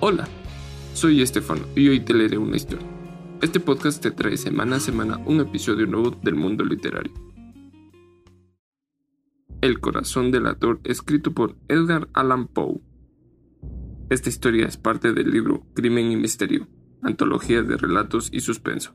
Hola, soy Estefano y hoy te leeré una historia. Este podcast te trae semana a semana un episodio nuevo del mundo literario. El corazón del actor escrito por Edgar Allan Poe. Esta historia es parte del libro Crimen y Misterio, antología de relatos y suspenso.